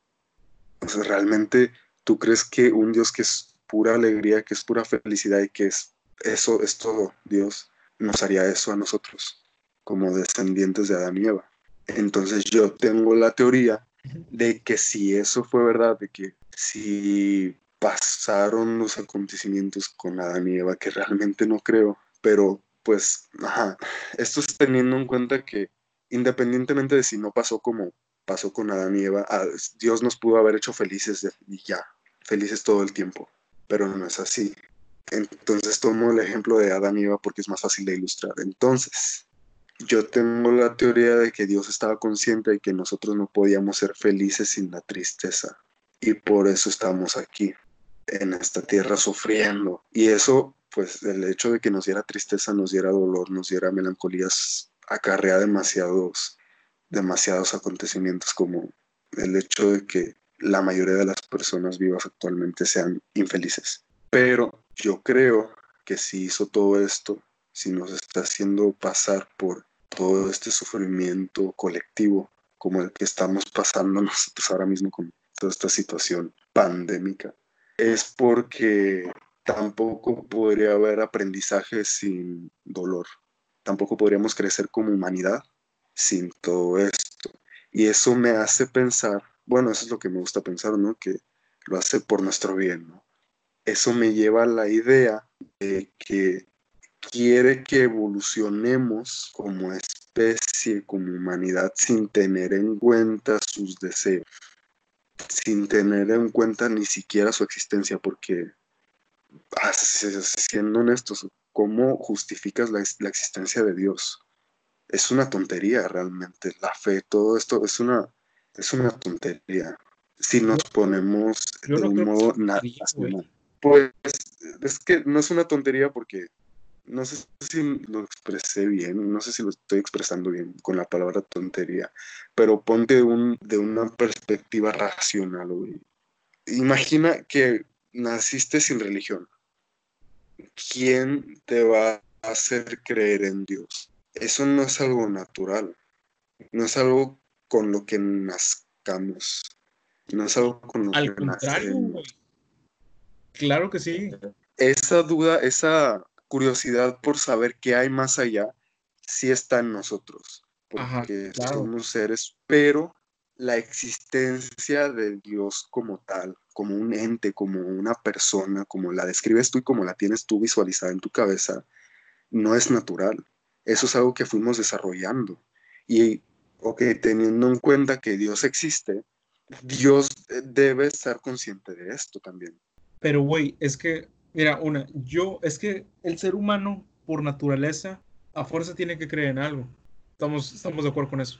O sea, realmente, ¿tú crees que un Dios que es pura alegría, que es pura felicidad y que es eso es todo. Dios nos haría eso a nosotros como descendientes de Adán y Eva. Entonces yo tengo la teoría de que si eso fue verdad, de que si pasaron los acontecimientos con Adán y Eva, que realmente no creo, pero pues, ajá, esto es teniendo en cuenta que independientemente de si no pasó como pasó con Adán y Eva, Dios nos pudo haber hecho felices y ya, felices todo el tiempo pero no es así. Entonces tomo el ejemplo de Adán y Eva porque es más fácil de ilustrar. Entonces, yo tengo la teoría de que Dios estaba consciente de que nosotros no podíamos ser felices sin la tristeza. Y por eso estamos aquí, en esta tierra sufriendo. Y eso, pues el hecho de que nos diera tristeza, nos diera dolor, nos diera melancolías, acarrea demasiados, demasiados acontecimientos como el hecho de que la mayoría de las personas vivas actualmente sean infelices. Pero yo creo que si hizo todo esto, si nos está haciendo pasar por todo este sufrimiento colectivo como el que estamos pasando nosotros ahora mismo con toda esta situación pandémica, es porque tampoco podría haber aprendizaje sin dolor. Tampoco podríamos crecer como humanidad sin todo esto. Y eso me hace pensar bueno, eso es lo que me gusta pensar, ¿no? Que lo hace por nuestro bien, ¿no? Eso me lleva a la idea de que quiere que evolucionemos como especie, como humanidad, sin tener en cuenta sus deseos, sin tener en cuenta ni siquiera su existencia, porque, siendo honestos, ¿cómo justificas la, la existencia de Dios? Es una tontería realmente, la fe, todo esto es una es una tontería. Si nos ponemos de un modo nacional. Pues es que no es una tontería porque no sé si lo expresé bien, no sé si lo estoy expresando bien con la palabra tontería, pero ponte un, de una perspectiva racional, Imagina que naciste sin religión. ¿Quién te va a hacer creer en Dios? Eso no es algo natural, no es algo con lo que nazcamos. No es algo con lo Al que contrario, nacemos. Claro que sí. Esa duda, esa curiosidad por saber qué hay más allá, sí está en nosotros. Ajá, Porque claro. somos seres, pero la existencia de Dios como tal, como un ente, como una persona, como la describes tú y como la tienes tú visualizada en tu cabeza, no es natural. Eso es algo que fuimos desarrollando. Y, ok, teniendo en cuenta que Dios existe, Dios eh, debe estar consciente de esto también. Pero, güey, es que, mira, una, yo, es que el ser humano, por naturaleza, a fuerza tiene que creer en algo. Estamos, estamos de acuerdo con eso.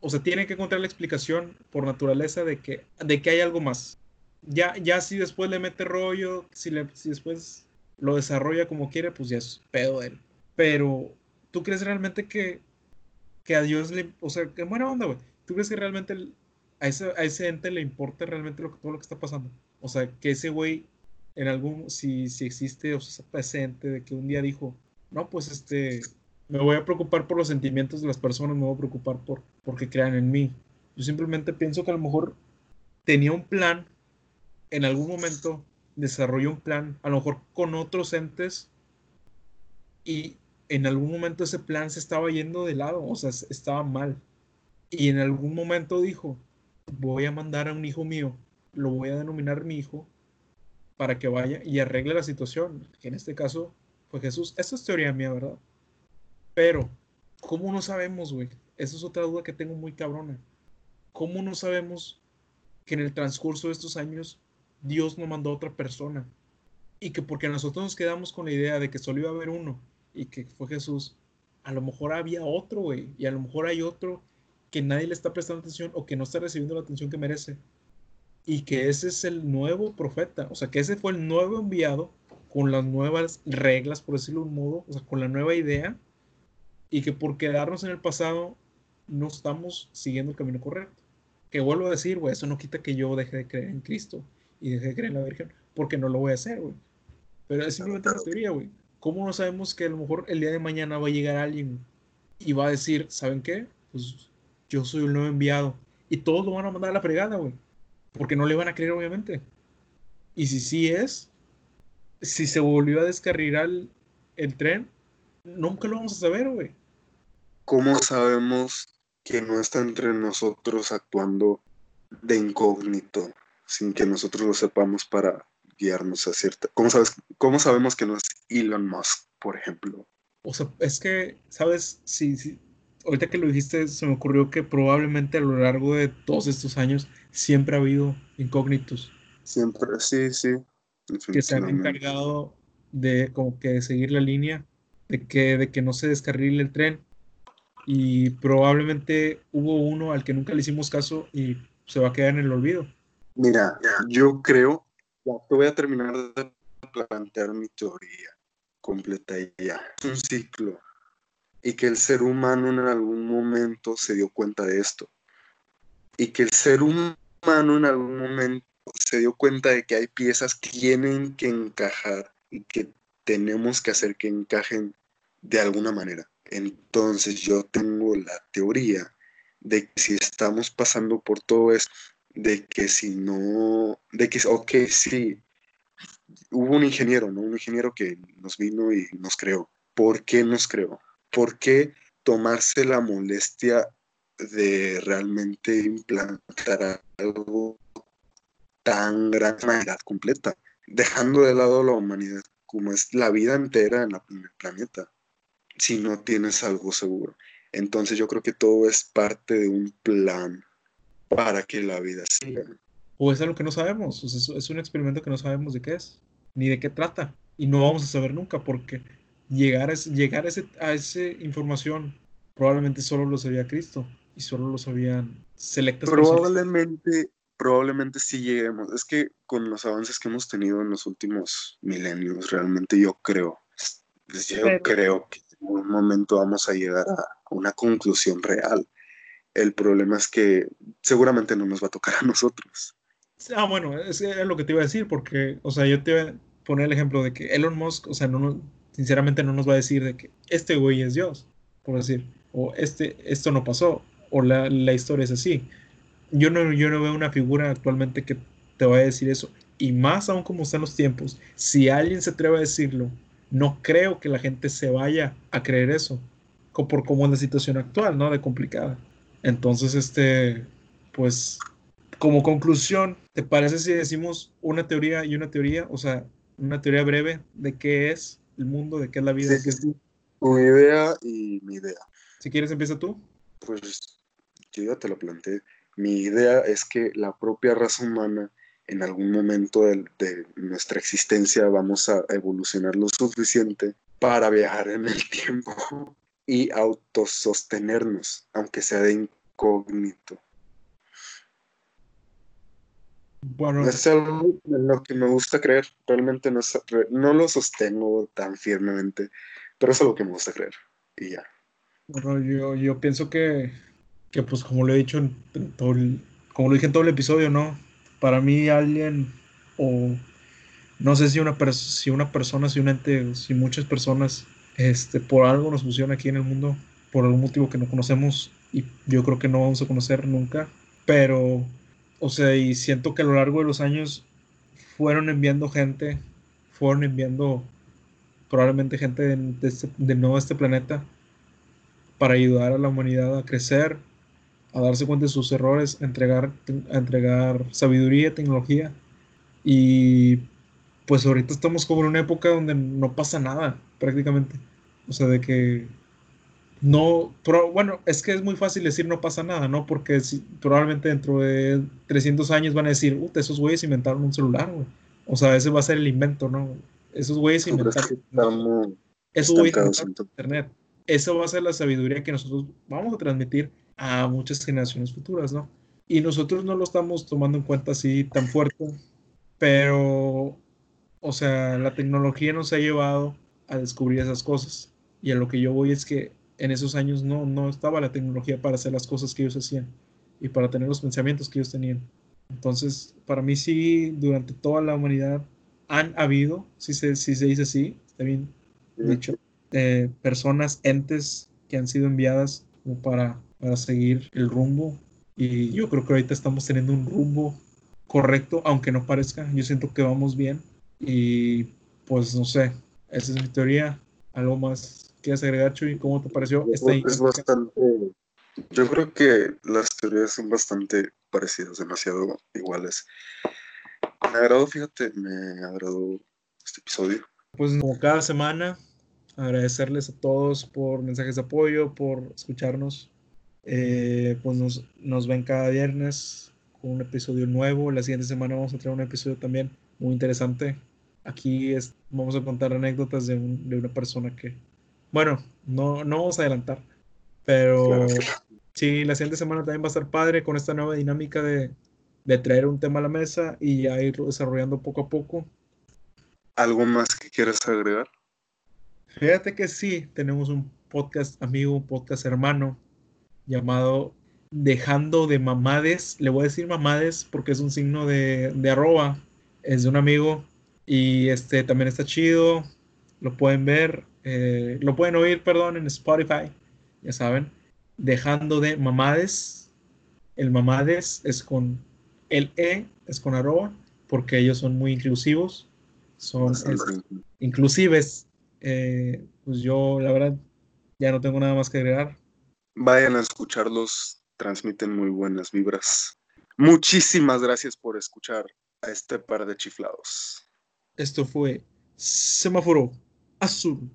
O sea, tiene que encontrar la explicación por naturaleza de que, de que hay algo más. Ya, ya si después le mete rollo, si, le, si después lo desarrolla como quiere, pues ya es pedo de él. Pero, ¿tú crees realmente que, que a Dios le... O sea, que buena onda, güey. ¿Tú crees que realmente el- a, ese, a ese ente le importa realmente lo, todo lo que está pasando? O sea, que ese güey en algún, si, si existe o sea, ese ente de que un día dijo, no, pues este, me voy a preocupar por los sentimientos de las personas, me voy a preocupar por porque crean en mí. Yo simplemente pienso que a lo mejor tenía un plan, en algún momento desarrolló un plan, a lo mejor con otros entes, y en algún momento ese plan se estaba yendo de lado, o sea, estaba mal. Y en algún momento dijo, voy a mandar a un hijo mío, lo voy a denominar mi hijo, para que vaya y arregle la situación, que en este caso fue Jesús. Esa es teoría mía, ¿verdad? Pero, ¿cómo no sabemos, güey? Esa es otra duda que tengo muy cabrona. ¿Cómo no sabemos que en el transcurso de estos años Dios no mandó a otra persona? Y que porque nosotros nos quedamos con la idea de que solo iba a haber uno y que fue Jesús, a lo mejor había otro, güey. Y a lo mejor hay otro que nadie le está prestando atención o que no está recibiendo la atención que merece y que ese es el nuevo profeta, o sea, que ese fue el nuevo enviado con las nuevas reglas, por decirlo de un modo, o sea, con la nueva idea, y que por quedarnos en el pasado no estamos siguiendo el camino correcto. Que vuelvo a decir, güey, eso no quita que yo deje de creer en Cristo y deje de creer en la Virgen, porque no lo voy a hacer, güey. Pero es simplemente una teoría, güey. ¿Cómo no sabemos que a lo mejor el día de mañana va a llegar alguien y va a decir, ¿saben qué? Pues yo soy el nuevo enviado. Y todos lo van a mandar a la fregada, güey porque no le van a creer, obviamente. Y si sí es, si se volvió a descarrilar el, el tren, nunca lo vamos a saber, güey. ¿Cómo sabemos que no está entre nosotros actuando de incógnito, sin que nosotros lo sepamos para guiarnos a cierta... ¿Cómo, sabes, ¿Cómo sabemos que no es Elon Musk, por ejemplo? O sea, es que, ¿sabes? Si, si, ahorita que lo dijiste, se me ocurrió que probablemente a lo largo de todos estos años siempre ha habido incógnitos. Siempre, sí, sí. Que se han encargado de como que seguir la línea, de que, de que no se descarrile el tren. Y probablemente hubo uno al que nunca le hicimos caso y se va a quedar en el olvido. Mira, yo creo, ya voy a terminar de plantear mi teoría completa ya. Es un ciclo. Y que el ser humano en algún momento se dio cuenta de esto. Y que el ser humano en algún momento se dio cuenta de que hay piezas que tienen que encajar y que tenemos que hacer que encajen de alguna manera. Entonces yo tengo la teoría de que si estamos pasando por todo esto, de que si no, de que, ok, sí, hubo un ingeniero, ¿no? Un ingeniero que nos vino y nos creó. ¿Por qué nos creó? ¿Por qué tomarse la molestia de realmente implantar algo tan grande, humanidad completa, dejando de lado la humanidad como es la vida entera en, la, en el planeta, si no tienes algo seguro? Entonces yo creo que todo es parte de un plan para que la vida siga. O es algo que no sabemos, o sea, es un experimento que no sabemos de qué es, ni de qué trata, y no vamos a saber nunca, porque llegar a, ese, llegar a, ese, a esa información probablemente solo lo sabía Cristo, y solo lo sabían selectas Probablemente, personas. probablemente sí lleguemos. Es que con los avances que hemos tenido en los últimos milenios, realmente yo creo, yo Pero... creo que en un momento vamos a llegar a una conclusión real. El problema es que seguramente no nos va a tocar a nosotros. Ah, bueno, es, es lo que te iba a decir, porque, o sea, yo te iba a poner el ejemplo de que Elon Musk, o sea, no nos, sinceramente no nos va a decir de que este güey es Dios, por decir, o este, esto no pasó, o la, la historia es así. yo no, yo no veo una figura actualmente que te vaya a decir eso. Y más aún como están los tiempos, si alguien se atreve a decirlo, no creo que la gente se vaya a creer eso, por cómo es la situación actual, ¿no? De complicada. Entonces, este, pues, como conclusión, ¿te parece si decimos una teoría y una teoría? O sea, una teoría breve de qué es el mundo, de qué es la vida. Sí, sí, Tu idea y mi idea. Si quieres, empieza tú. Pues yo ya te lo planteé. Mi idea es que la propia raza humana en algún momento de, de, nuestra existencia vamos a evolucionar lo suficiente para viajar en el tiempo y autosostenernos, aunque sea de incógnito. Bueno, es algo en lo que me gusta creer. Realmente no, no lo sostengo tan firmemente, pero es algo que me gusta creer. Y ya. Bueno, yo, yo pienso que, que, pues como lo he dicho en todo el, como lo dije en todo el episodio, ¿no? Para mí alguien o no sé si una, si una persona, si un ente, si muchas personas, este, por algo nos pusieron aquí en el mundo, por algún motivo que no conocemos y yo creo que no vamos a conocer nunca, pero o sea, y siento que a lo largo de los años fueron enviando gente, fueron enviando probablemente gente de, este, de, a este planeta para ayudar a la humanidad a crecer, a darse cuenta de sus errores, a entregar, a entregar sabiduría, tecnología. Y pues ahorita estamos como en una época donde no pasa nada, prácticamente. O sea, de que no, pero bueno, es que es muy fácil decir no pasa nada, ¿no? Porque si, probablemente dentro de 300 años van a decir, Uy, esos güeyes inventaron un celular, güey. O sea, ese va a ser el invento, ¿no? Esos güeyes inventaron. Esos güeyes inventaron internet. Eso va a ser la sabiduría que nosotros vamos a transmitir a muchas generaciones futuras, ¿no? Y nosotros no lo estamos tomando en cuenta así tan fuerte, pero, o sea, la tecnología nos ha llevado a descubrir esas cosas. Y a lo que yo voy es que en esos años no, no estaba la tecnología para hacer las cosas que ellos hacían y para tener los pensamientos que ellos tenían. Entonces, para mí sí, durante toda la humanidad han habido, si se, si se dice así, está bien dicho, eh, personas, entes que han sido enviadas como para, para seguir el rumbo. Y yo creo que ahorita estamos teniendo un rumbo correcto, aunque no parezca. Yo siento que vamos bien. Y pues no sé, esa es mi teoría. Algo más quieres agregar, Chuy? ¿Cómo te pareció esta Es bastante. Yo creo que las teorías son bastante parecidas, demasiado iguales. Me agradó, fíjate, me agradó este episodio. Pues como cada semana, agradecerles a todos por mensajes de apoyo, por escucharnos. Eh, pues nos, nos ven cada viernes con un episodio nuevo. La siguiente semana vamos a traer un episodio también muy interesante. Aquí es, vamos a contar anécdotas de, de una persona que bueno, no, no vamos a adelantar, pero sí, la siguiente semana también va a estar padre con esta nueva dinámica de, traer un tema a la mesa y ya ir desarrollando poco a poco. ¿Algo más que quieras agregar? Fíjate que sí, tenemos un podcast amigo, un podcast hermano llamado Dejando de Mamades. Le voy a decir mamades porque es un signo de, de arroba. Es de un amigo y este también está chido. Lo pueden ver. Eh, lo pueden oír, perdón, en Spotify, ya saben, dejando de mamades. El mamades es con el E, es con arroba, porque ellos son muy inclusivos, son inclusives. Eh, pues yo, la verdad, ya no tengo nada más que agregar. Vayan a escucharlos, transmiten muy buenas vibras. Muchísimas gracias por escuchar a este par de chiflados. Esto fue Semáforo Azul.